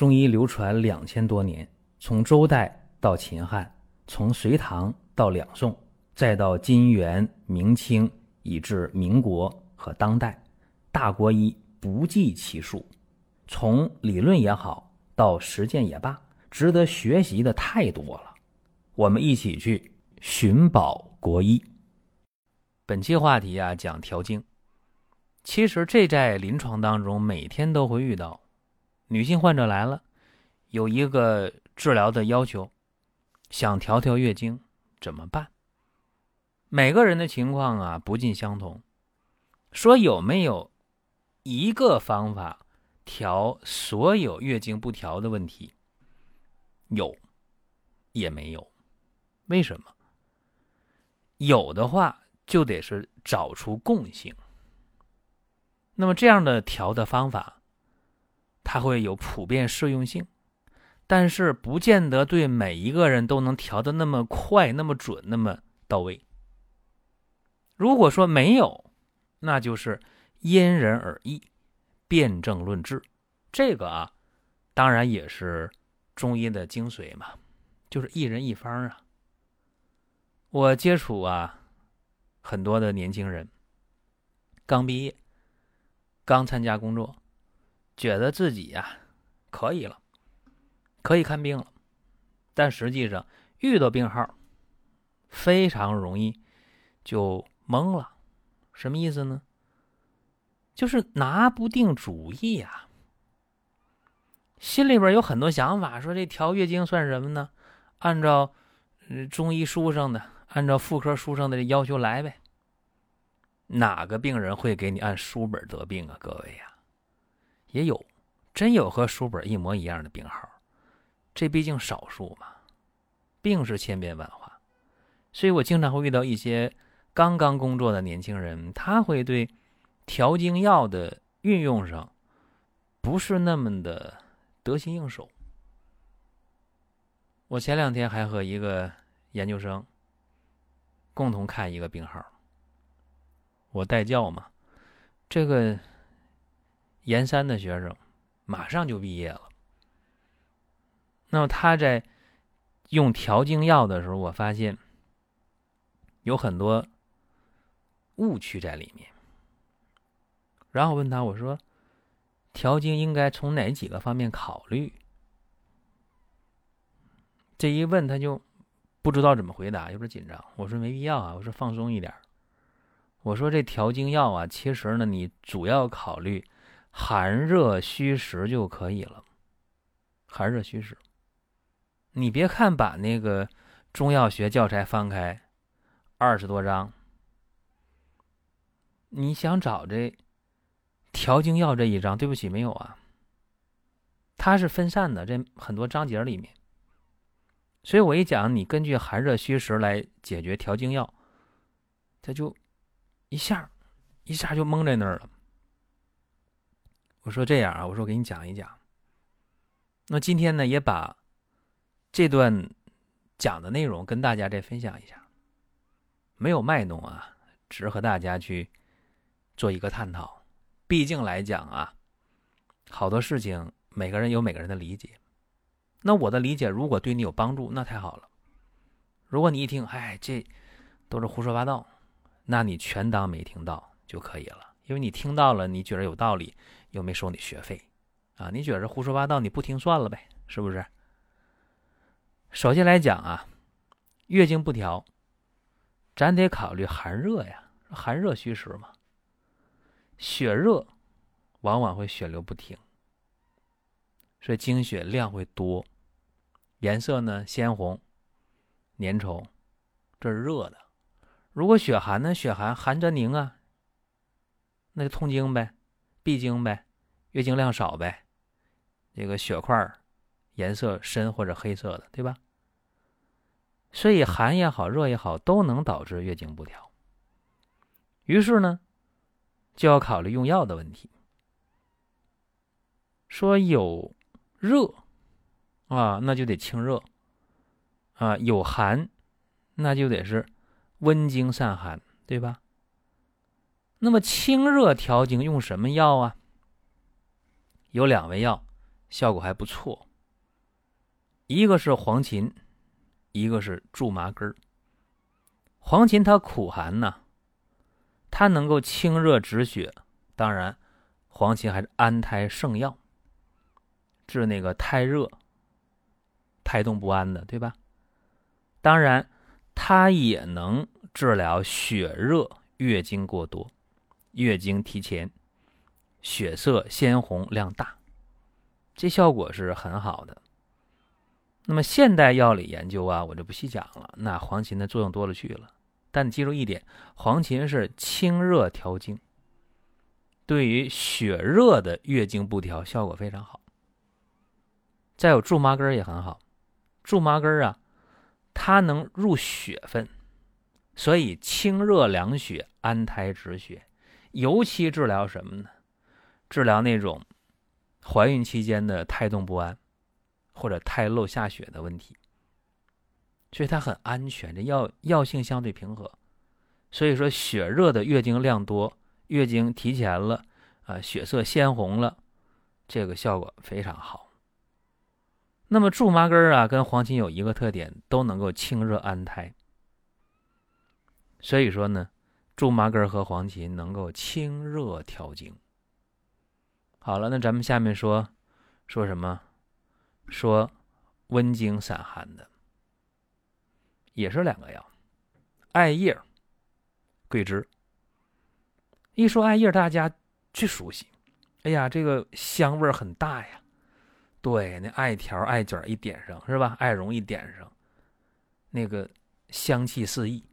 中医流传两千多年，从周代到秦汉，从隋唐到两宋，再到金元明清，以至民国和当代，大国医不计其数。从理论也好，到实践也罢，值得学习的太多了。我们一起去寻宝国医。本期话题啊，讲调经。其实这在临床当中每天都会遇到。女性患者来了，有一个治疗的要求，想调调月经，怎么办？每个人的情况啊不尽相同。说有没有一个方法调所有月经不调的问题？有，也没有。为什么？有的话就得是找出共性。那么这样的调的方法。它会有普遍适用性，但是不见得对每一个人都能调的那么快、那么准、那么到位。如果说没有，那就是因人而异，辨证论治。这个啊，当然也是中医的精髓嘛，就是一人一方啊。我接触啊很多的年轻人，刚毕业，刚参加工作。觉得自己呀可以了，可以看病了，但实际上遇到病号，非常容易就懵了。什么意思呢？就是拿不定主意呀，心里边有很多想法，说这调月经算什么呢？按照中医书上的，按照妇科书上的要求来呗。哪个病人会给你按书本得病啊？各位呀！也有，真有和书本一模一样的病号，这毕竟少数嘛。病是千变万化，所以我经常会遇到一些刚刚工作的年轻人，他会对调经药的运用上不是那么的得心应手。我前两天还和一个研究生共同看一个病号，我带教嘛，这个。研三的学生马上就毕业了。那么他在用调经药的时候，我发现有很多误区在里面。然后问他，我说：“调经应该从哪几个方面考虑？”这一问他就不知道怎么回答，有点紧张。我说：“没必要啊，我说放松一点。我说这调经药啊，其实呢，你主要考虑。”寒热虚实就可以了。寒热虚实，你别看把那个中药学教材翻开，二十多章，你想找这调经药这一章，对不起，没有啊。它是分散的，这很多章节里面。所以我一讲，你根据寒热虚实来解决调经药，他就一下一下就蒙在那儿了。我说这样啊，我说给你讲一讲。那今天呢，也把这段讲的内容跟大家再分享一下，没有卖弄啊，只是和大家去做一个探讨。毕竟来讲啊，好多事情每个人有每个人的理解。那我的理解如果对你有帮助，那太好了。如果你一听，哎，这都是胡说八道，那你全当没听到就可以了。因为你听到了，你觉得有道理。又没收你学费，啊？你觉得胡说八道，你不听算了呗？是不是？首先来讲啊，月经不调，咱得考虑寒热呀，寒热虚实嘛。血热往往会血流不停，所以经血量会多，颜色呢鲜红、粘稠，这是热的。如果血寒呢，血寒寒则凝啊，那就痛经呗。闭经呗，月经量少呗，这个血块颜色深或者黑色的，对吧？所以寒也好，热也好，都能导致月经不调。于是呢，就要考虑用药的问题。说有热啊，那就得清热啊；有寒，那就得是温经散寒，对吧？那么清热调经用什么药啊？有两味药，效果还不错。一个是黄芩，一个是苎麻根儿。黄芩它苦寒呐，它能够清热止血。当然，黄芩还是安胎圣药，治那个胎热、胎动不安的，对吧？当然，它也能治疗血热、月经过多、月经提前、血色鲜红、量大，这效果是很好的。那么现代药理研究啊，我就不细讲了。那黄芩的作用多了去了。但记住一点，黄芩是清热调经，对于血热的月经不调效果非常好。再有苎麻根也很好，苎麻根啊，它能入血分，所以清热凉血、安胎止血，尤其治疗什么呢？治疗那种怀孕期间的胎动不安或者胎漏下血的问题。所以它很安全，这药药性相对平和，所以说血热的月经量多，月经提前了，啊，血色鲜红了，这个效果非常好。那么苎麻根啊，跟黄芩有一个特点，都能够清热安胎。所以说呢，苎麻根和黄芩能够清热调经。好了，那咱们下面说说什么？说温经散寒的。也是两个药，艾叶、桂枝。一说艾叶，大家最熟悉。哎呀，这个香味很大呀。对，那艾条、艾卷一点上，是吧？艾绒一点上，那个香气四溢。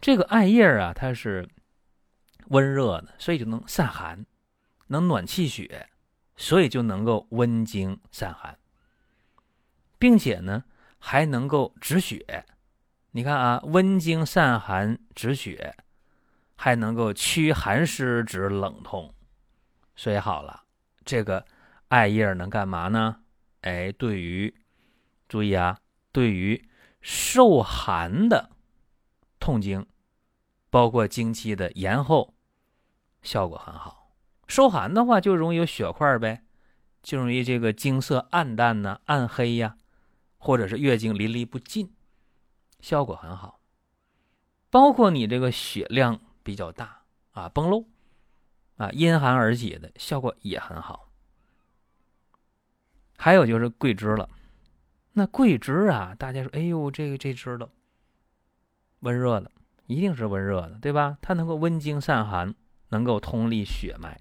这个艾叶啊，它是温热的，所以就能散寒，能暖气血，所以就能够温经散寒，并且呢。还能够止血，你看啊，温经散寒止血，还能够驱寒湿止冷痛，所以好了，这个艾叶能干嘛呢？哎，对于注意啊，对于受寒的痛经，包括经期的延后，效果很好。受寒的话，就容易有血块呗，就容易这个经色暗淡呢，暗黑呀。或者是月经淋漓不尽，效果很好。包括你这个血量比较大啊，崩漏啊，因寒而起的效果也很好。还有就是桂枝了，那桂枝啊，大家说，哎呦，这个这知道，温热的，一定是温热的，对吧？它能够温经散寒，能够通利血脉，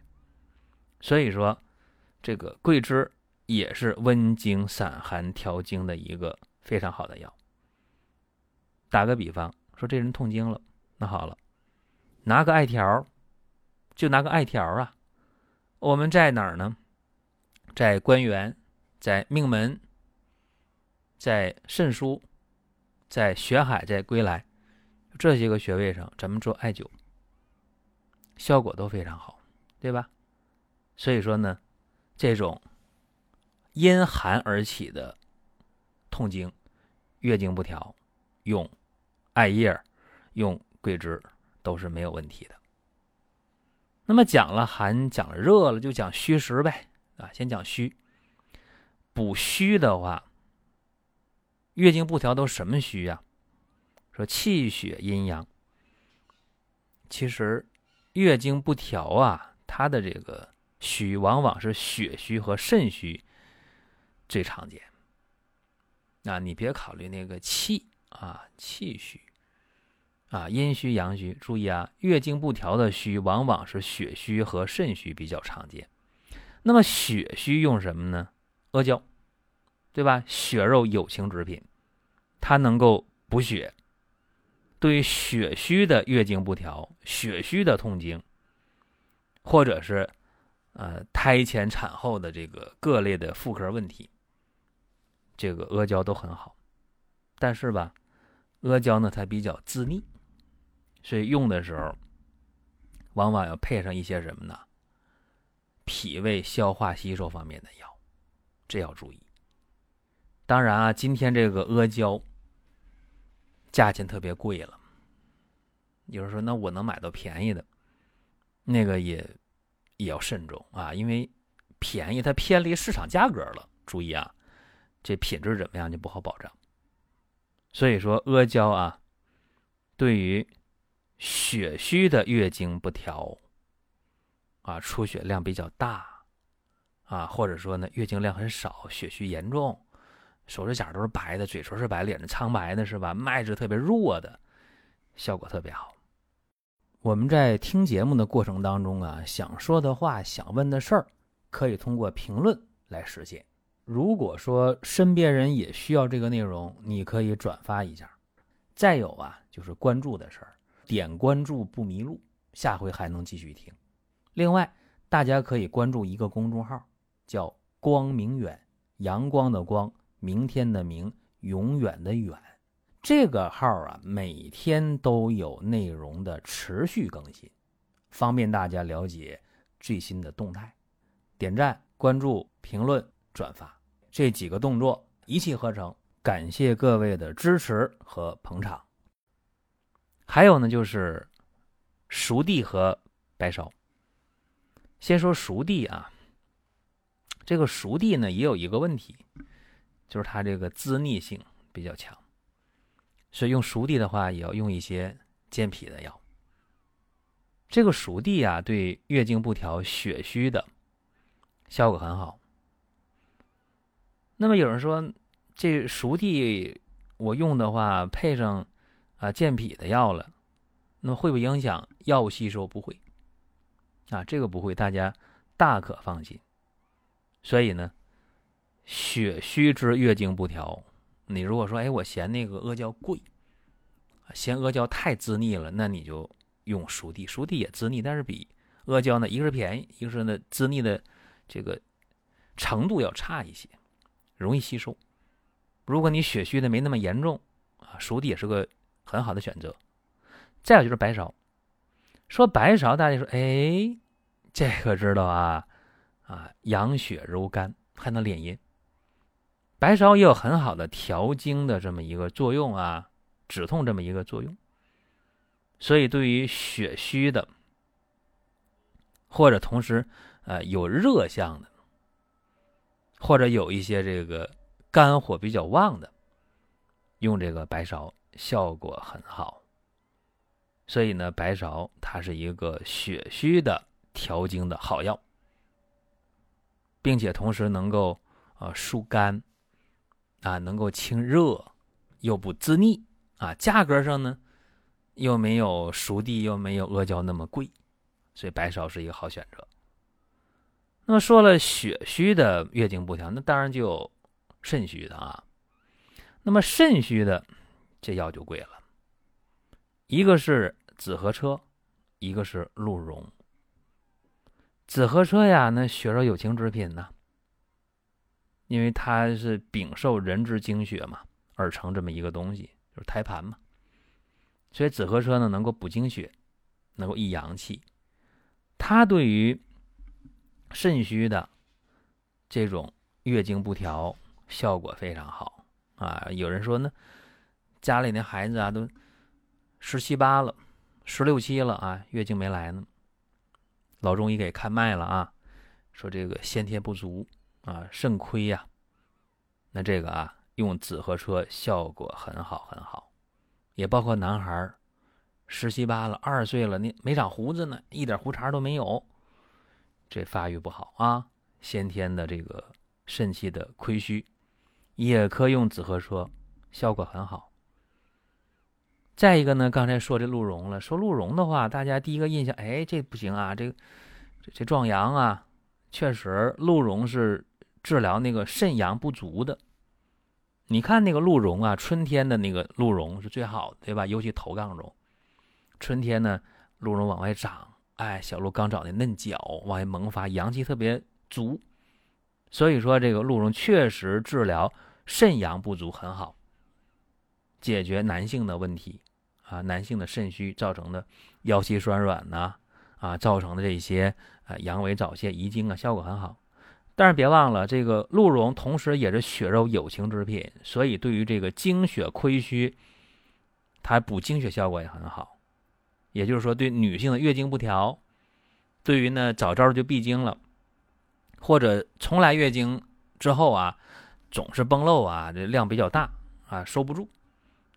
所以说这个桂枝。也是温经散寒调经的一个非常好的药。打个比方，说这人痛经了，那好了，拿个艾条，就拿个艾条啊。我们在哪儿呢？在关元，在命门，在肾腧，在血海，在归来这些个穴位上，咱们做艾灸，效果都非常好，对吧？所以说呢，这种。因寒而起的痛经、月经不调，用艾叶、用桂枝都是没有问题的。那么讲了寒，讲了热了，就讲虚实呗啊。先讲虚，补虚的话，月经不调都什么虚呀？说气血阴阳。其实月经不调啊，它的这个虚往往是血虚和肾虚。最常见，啊，你别考虑那个气啊，气虚，啊，阴虚阳虚。注意啊，月经不调的虚，往往是血虚和肾虚比较常见。那么血虚用什么呢？阿胶，对吧？血肉有情之品，它能够补血。对于血虚的月经不调、血虚的痛经，或者是呃胎前产后的这个各类的妇科问题。这个阿胶都很好，但是吧，阿胶呢它比较滋腻，所以用的时候往往要配上一些什么呢？脾胃消化吸收方面的药，这要注意。当然啊，今天这个阿胶价钱特别贵了，有人说那我能买到便宜的，那个也也要慎重啊，因为便宜，它偏离市场价格了。注意啊，这品质怎么样就不好保障。所以说，阿胶啊，对于血虚的月经不调啊，出血量比较大啊，或者说呢，月经量很少，血虚严重，手指甲都是白的，嘴唇是白，脸是苍白的，是吧？脉质特别弱的，效果特别好。我们在听节目的过程当中啊，想说的话、想问的事儿，可以通过评论来实现。如果说身边人也需要这个内容，你可以转发一下。再有啊，就是关注的事儿，点关注不迷路，下回还能继续听。另外，大家可以关注一个公众号，叫“光明远”，阳光的光，明天的明，永远的远。这个号啊，每天都有内容的持续更新，方便大家了解最新的动态。点赞、关注、评论、转发。这几个动作一气呵成，感谢各位的支持和捧场。还有呢，就是熟地和白芍。先说熟地啊，这个熟地呢也有一个问题，就是它这个滋腻性比较强，所以用熟地的话也要用一些健脾的药。这个熟地啊，对月经不调、血虚的效果很好。那么有人说，这熟地我用的话，配上啊健脾的药了，那么会不会影响药物吸收？不会，啊，这个不会，大家大可放心。所以呢，血虚之月经不调，你如果说，哎，我嫌那个阿胶贵，嫌阿胶太滋腻了，那你就用熟地，熟地也滋腻，但是比阿胶呢，一个是便宜，一个是呢滋腻的这个程度要差一些。容易吸收。如果你血虚的没那么严重啊，熟地也是个很好的选择。再有就是白芍，说白芍，大家说，哎，这个知道啊啊，养血柔肝，还能敛阴。白芍也有很好的调经的这么一个作用啊，止痛这么一个作用。所以对于血虚的，或者同时呃有热象的。或者有一些这个肝火比较旺的，用这个白芍效果很好。所以呢，白芍它是一个血虚的调经的好药，并且同时能够啊疏肝啊，能够清热，又不滋腻啊。价格上呢，又没有熟地，又没有阿胶那么贵，所以白芍是一个好选择。那么说了血虚的月经不调，那当然就有肾虚的啊。那么肾虚的这药就贵了，一个是紫河车，一个是鹿茸。紫河车呀，那血肉有情之品呢，因为它是禀受人之精血嘛而成这么一个东西，就是胎盘嘛。所以紫河车呢，能够补精血，能够益阳气，它对于。肾虚的这种月经不调效果非常好啊！有人说呢，家里那孩子啊都十七八了，十六七了啊，月经没来呢。老中医给看脉了啊，说这个先天不足啊，肾亏呀。那这个啊，用紫河车效果很好很好，也包括男孩十七八了，二十岁了，你没长胡子呢，一点胡茬都没有。这发育不好啊，先天的这个肾气的亏虚，也可用紫河车，效果很好。再一个呢，刚才说这鹿茸了，说鹿茸的话，大家第一个印象，哎，这不行啊，这这壮阳啊，确实鹿茸是治疗那个肾阳不足的。你看那个鹿茸啊，春天的那个鹿茸是最好的，对吧？尤其头杠茸，春天呢，鹿茸往外长。哎，小鹿刚长的嫩角往外萌发，阳气特别足，所以说这个鹿茸确实治疗肾阳不足很好，解决男性的问题啊，男性的肾虚造成的腰膝酸软呐啊，造成的这些啊阳痿早泄遗精啊，效果很好。但是别忘了，这个鹿茸同时也是血肉有情之品，所以对于这个精血亏虚，它补精血效果也很好。也就是说，对女性的月经不调，对于呢早早就闭经了，或者从来月经之后啊，总是崩漏啊，这量比较大啊，收不住。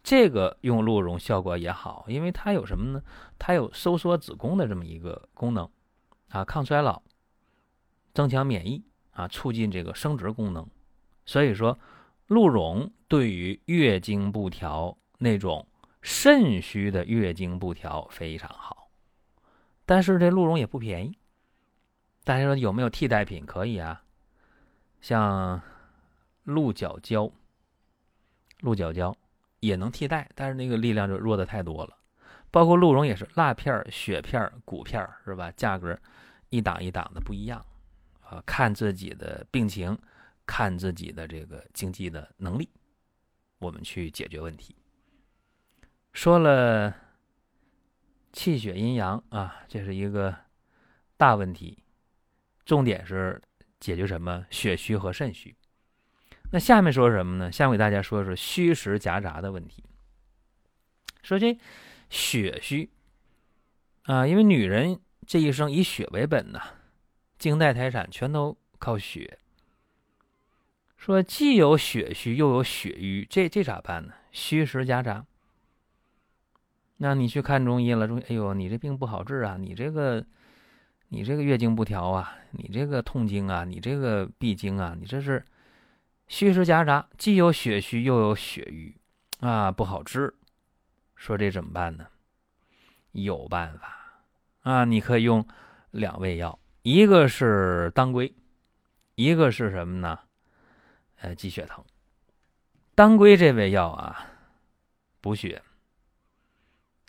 这个用鹿茸效果也好，因为它有什么呢？它有收缩子宫的这么一个功能啊，抗衰老、增强免疫啊，促进这个生殖功能。所以说，鹿茸对于月经不调那种肾虚的月经不调非常好。但是这鹿茸也不便宜。大家说有没有替代品？可以啊，像鹿角胶，鹿角胶也能替代，但是那个力量就弱的太多了。包括鹿茸也是蜡片、血片、骨片，是吧？价格一档一档的不一样啊，看自己的病情，看自己的这个经济的能力，我们去解决问题。说了气血阴阳啊，这是一个大问题。重点是解决什么血虚和肾虚。那下面说什么呢？下面给大家说说虚实夹杂的问题。说这血虚啊，因为女人这一生以血为本呐，经带胎产全都靠血。说既有血虚又有血瘀，这这咋办呢？虚实夹杂。那你去看中医了，中医哎呦，你这病不好治啊，你这个。你这个月经不调啊，你这个痛经啊，你这个闭经啊，你这是虚实夹杂，既有血虚又有血瘀啊，不好治。说这怎么办呢？有办法啊，你可以用两味药，一个是当归，一个是什么呢？呃，鸡血藤。当归这味药啊，补血，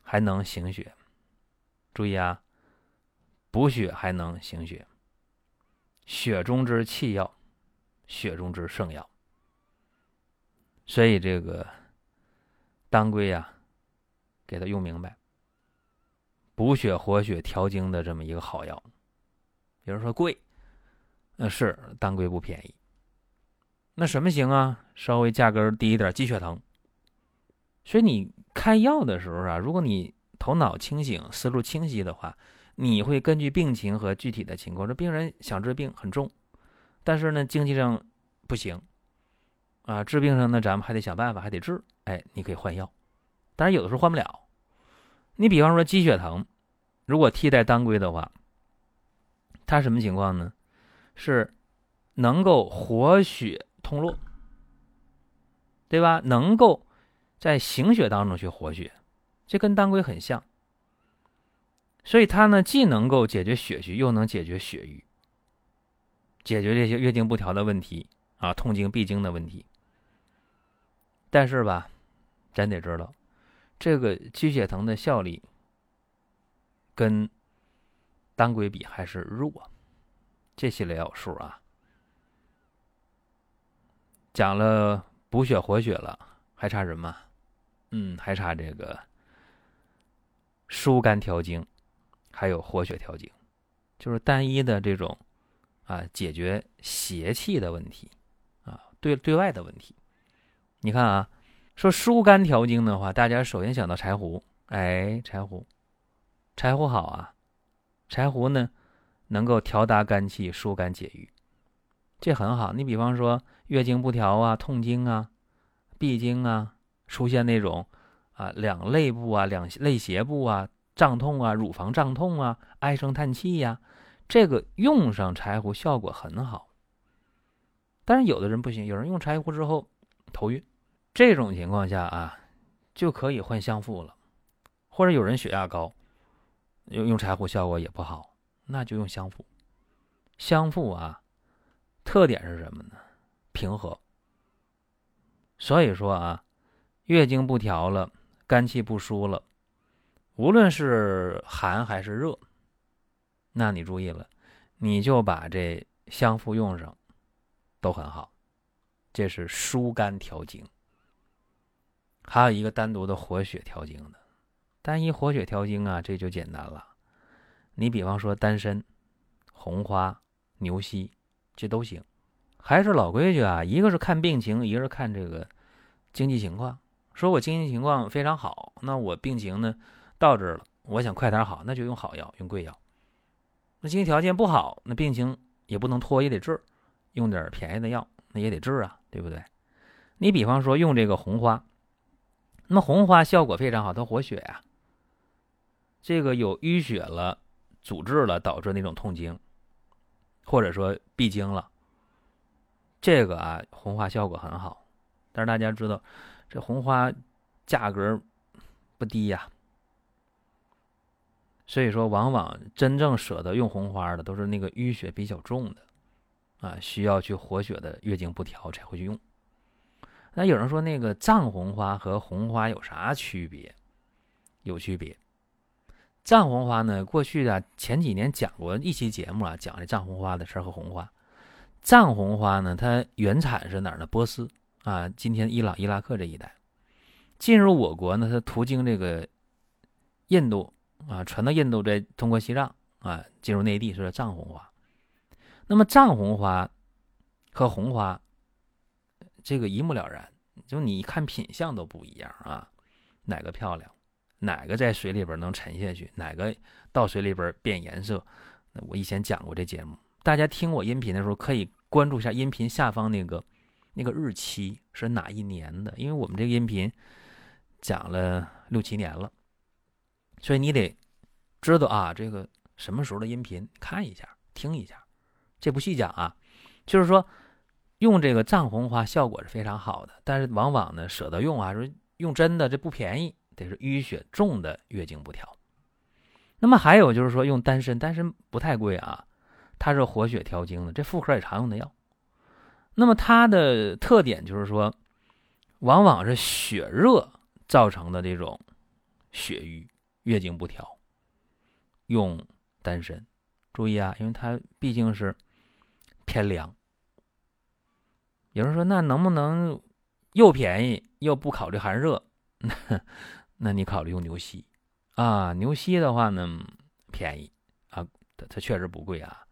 还能行血。注意啊。补血还能行血，血中之气药，血中之圣药。所以这个当归呀，给它用明白，补血活血调经的这么一个好药。有人说贵，那是当归不便宜。那什么行啊？稍微价格低一点，鸡血藤。所以你开药的时候啊，如果你头脑清醒、思路清晰的话。你会根据病情和具体的情况，这病人想治病很重，但是呢经济上不行，啊治病上呢咱们还得想办法，还得治，哎，你可以换药，但是有的时候换不了。你比方说鸡血藤，如果替代当归的话，它什么情况呢？是能够活血通络，对吧？能够在行血当中去活血，这跟当归很像。所以它呢，既能够解决血虚，又能解决血瘀，解决这些月经不调的问题啊，痛经、闭经的问题。但是吧，咱得知道，这个鸡血藤的效力跟当归比还是弱，这心里有数啊。讲了补血活血了，还差什么？嗯，还差这个疏肝调经。还有活血调经，就是单一的这种啊，解决邪气的问题啊，对对外的问题。你看啊，说疏肝调经的话，大家首先想到柴胡，哎，柴胡，柴胡好啊，柴胡呢能够调达肝气、疏肝解郁，这很好。你比方说月经不调啊、痛经啊、闭经啊，出现那种啊两肋部啊、两肋胁部啊。胀痛啊，乳房胀痛啊，唉声叹气呀，这个用上柴胡效果很好。但是有的人不行，有人用柴胡之后头晕，这种情况下啊，就可以换香附了。或者有人血压高，用用柴胡效果也不好，那就用香附。香附啊，特点是什么呢？平和。所以说啊，月经不调了，肝气不舒了。无论是寒还是热，那你注意了，你就把这香附用上，都很好。这是疏肝调经，还有一个单独的活血调经的。单一活血调经啊，这就简单了。你比方说丹参、红花、牛膝，这都行。还是老规矩啊，一个是看病情，一个是看这个经济情况。说我经济情况非常好，那我病情呢？到这了，我想快点好，那就用好药，用贵药。那经济条件不好，那病情也不能拖，也得治，用点便宜的药，那也得治啊，对不对？你比方说用这个红花，那么红花效果非常好，它活血呀。这个有淤血了、阻滞了，导致那种痛经，或者说闭经了，这个啊红花效果很好。但是大家知道，这红花价格不低呀。所以说，往往真正舍得用红花的，都是那个淤血比较重的，啊，需要去活血的月经不调才会去用。那有人说，那个藏红花和红花有啥区别？有区别。藏红花呢，过去啊，前几年讲过一期节目啊，讲这藏红花的事儿和红花。藏红花呢，它原产是哪儿呢？波斯啊，今天伊朗、伊拉克这一带，进入我国呢，它途经这个印度。啊，传到印度，再通过西藏啊，进入内地，是藏红花。那么藏红花和红花这个一目了然，就你看品相都不一样啊，哪个漂亮，哪个在水里边能沉下去，哪个到水里边变颜色。我以前讲过这节目，大家听我音频的时候可以关注一下音频下方那个那个日期是哪一年的，因为我们这个音频讲了六七年了。所以你得知道啊，这个什么时候的音频看一下、听一下，这不细讲啊。就是说，用这个藏红花效果是非常好的，但是往往呢舍得用啊，说用真的这不便宜，得是淤血重的月经不调。那么还有就是说用丹参，丹参不太贵啊，它是活血调经的，这妇科也常用的药。那么它的特点就是说，往往是血热造成的这种血瘀。月经不调，用丹参，注意啊，因为它毕竟是偏凉。有人说，那能不能又便宜又不考虑寒热？那你考虑用牛膝啊？牛膝的话呢，便宜啊，它它确实不贵啊，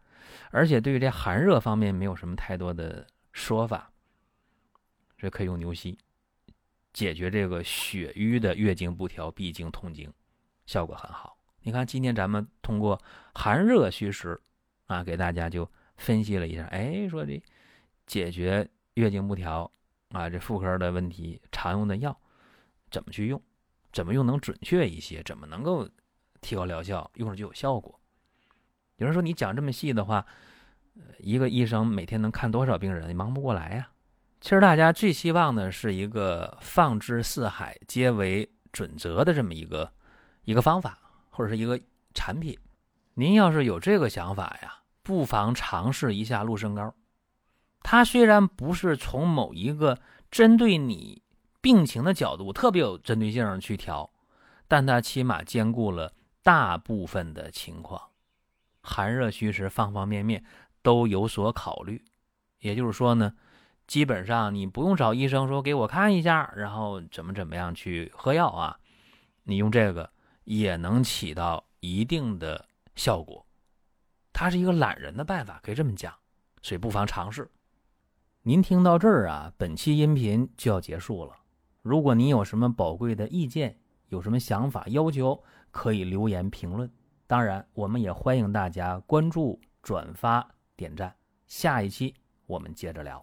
而且对于这寒热方面没有什么太多的说法，这可以用牛膝解决这个血瘀的月经不调、闭经、痛经。效果很好，你看今天咱们通过寒热虚实啊，给大家就分析了一下，哎，说这解决月经不调啊，这妇科的问题常用的药怎么去用，怎么用能准确一些，怎么能够提高疗效，用上就有效果。有人说你讲这么细的话，一个医生每天能看多少病人，忙不过来呀。其实大家最希望的是一个放之四海皆为准则的这么一个。一个方法或者是一个产品，您要是有这个想法呀，不妨尝试一下鹿参膏。它虽然不是从某一个针对你病情的角度特别有针对性去调，但它起码兼顾了大部分的情况，寒热虚实方方面面都有所考虑。也就是说呢，基本上你不用找医生说给我看一下，然后怎么怎么样去喝药啊，你用这个。也能起到一定的效果，它是一个懒人的办法，可以这么讲，所以不妨尝试。您听到这儿啊，本期音频就要结束了。如果你有什么宝贵的意见有什么想法要求可以留言评论。当然我们也欢迎大家关注转发点赞。下一期我们接着聊。